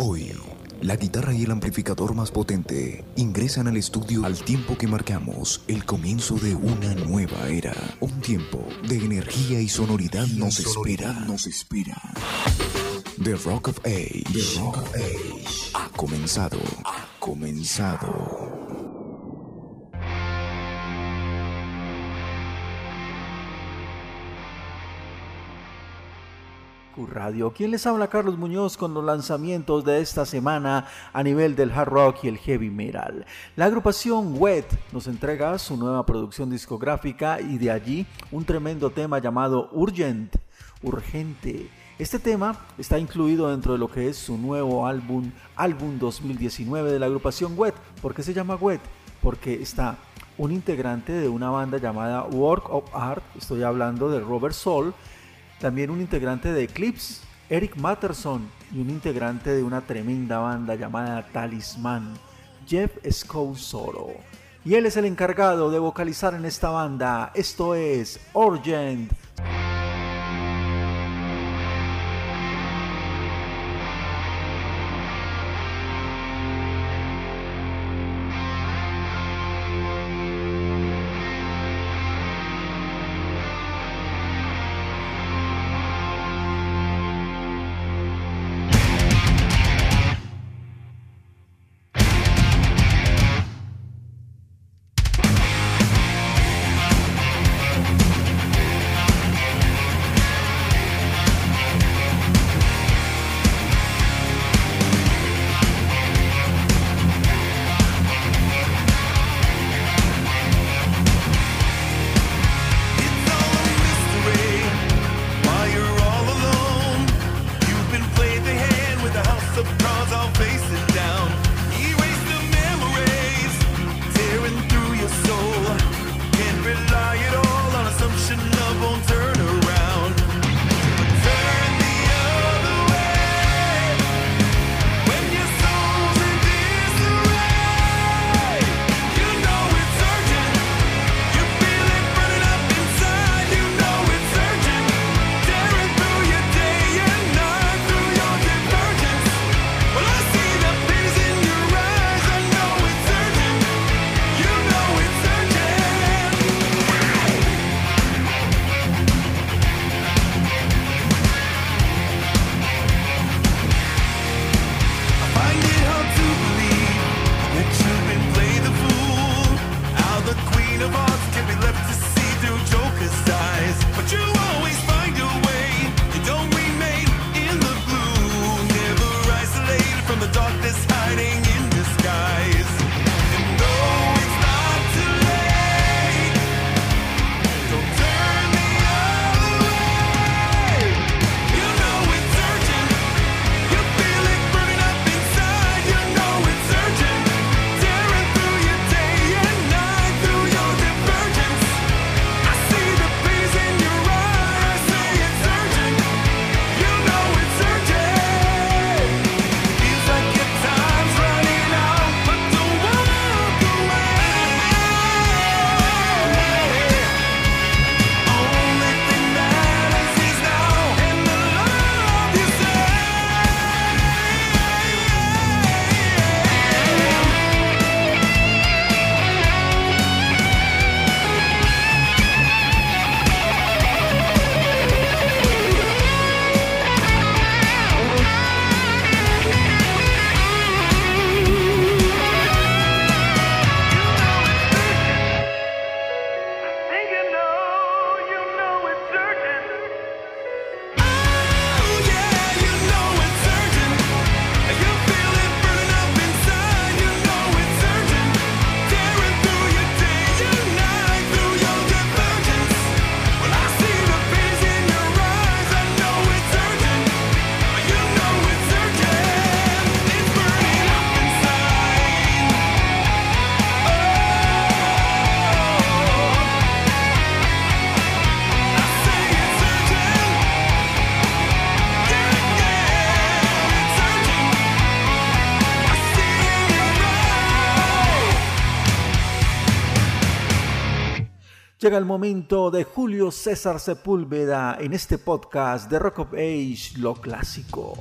Hoy, la guitarra y el amplificador más potente ingresan al estudio al tiempo que marcamos el comienzo de una nueva era. Un tiempo de energía y sonoridad nos espera. Nos espera. The Rock of Age. The Rock of Age. Ha comenzado. Ha comenzado. Radio. ¿Quién les habla? Carlos Muñoz con los lanzamientos de esta semana a nivel del hard rock y el heavy metal. La agrupación Wet nos entrega su nueva producción discográfica y de allí un tremendo tema llamado Urgent, urgente. Este tema está incluido dentro de lo que es su nuevo álbum, álbum 2019 de la agrupación Wet. ¿Por qué se llama Wet? Porque está un integrante de una banda llamada Work of Art, estoy hablando de Robert Soul, también un integrante de Eclipse, Eric Matterson, y un integrante de una tremenda banda llamada Talisman, Jeff Scousoro. Y él es el encargado de vocalizar en esta banda. Esto es Urgent Llega el momento de Julio César Sepúlveda en este podcast de Rock of Age, lo clásico.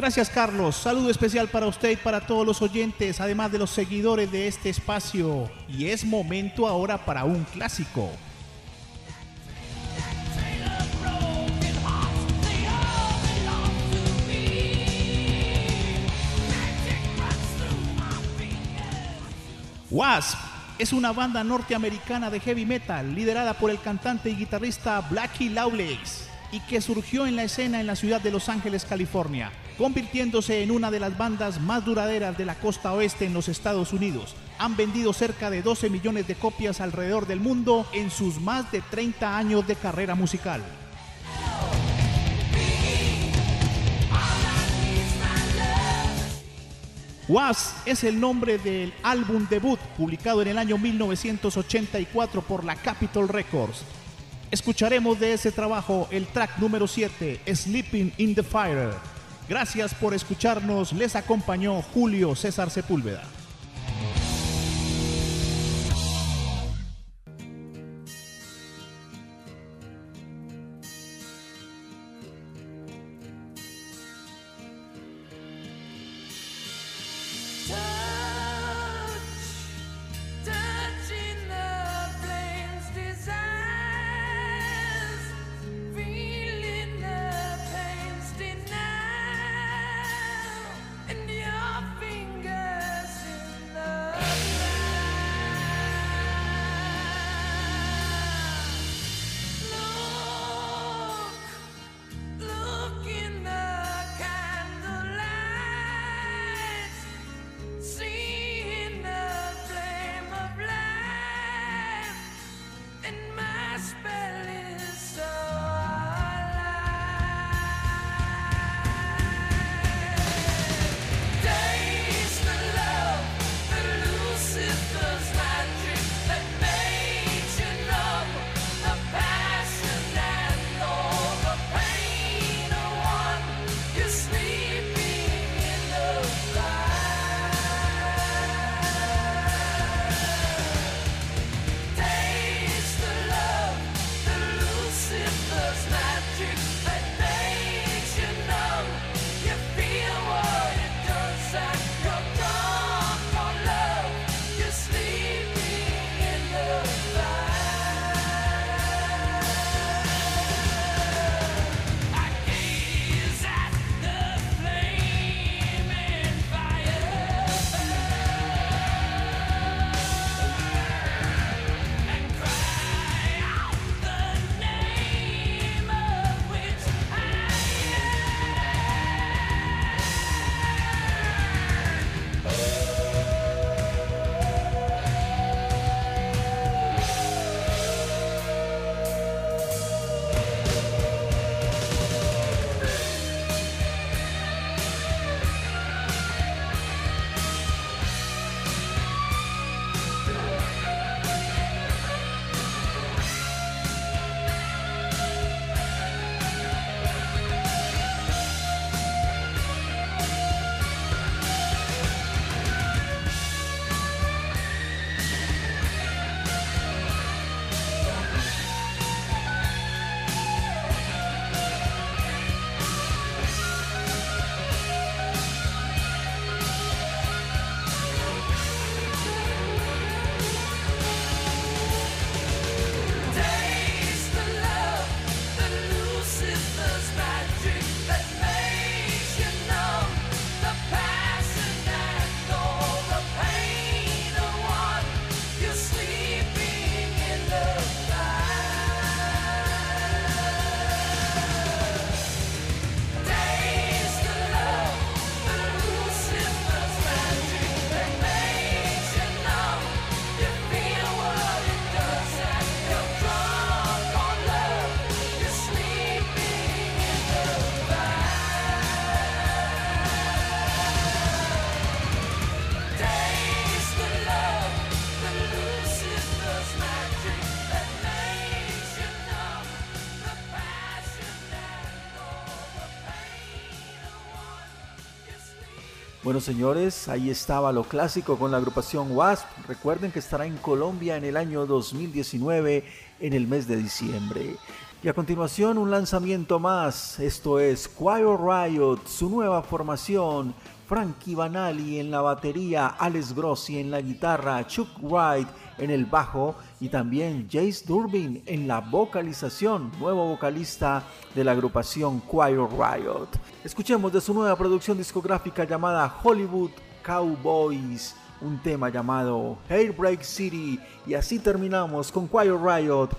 Gracias Carlos, saludo especial para usted y para todos los oyentes, además de los seguidores de este espacio. Y es momento ahora para un clásico. Wasp es una banda norteamericana de heavy metal liderada por el cantante y guitarrista Blackie Lawless y que surgió en la escena en la ciudad de Los Ángeles, California, convirtiéndose en una de las bandas más duraderas de la costa oeste en los Estados Unidos. Han vendido cerca de 12 millones de copias alrededor del mundo en sus más de 30 años de carrera musical. Was es el nombre del álbum debut publicado en el año 1984 por la Capitol Records. Escucharemos de ese trabajo el track número 7, Sleeping in the Fire. Gracias por escucharnos, les acompañó Julio César Sepúlveda. Bueno, señores, ahí estaba lo clásico con la agrupación WASP. Recuerden que estará en Colombia en el año 2019, en el mes de diciembre. Y a continuación un lanzamiento más, esto es Choir Riot, su nueva formación, Frankie Banali en la batería, Alex Grossi en la guitarra, Chuck Wright en el bajo y también Jace Durbin en la vocalización, nuevo vocalista de la agrupación Choir Riot. Escuchemos de su nueva producción discográfica llamada Hollywood Cowboys un tema llamado Hairbreak City y así terminamos con Choir Riot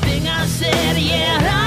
thing I said, yeah.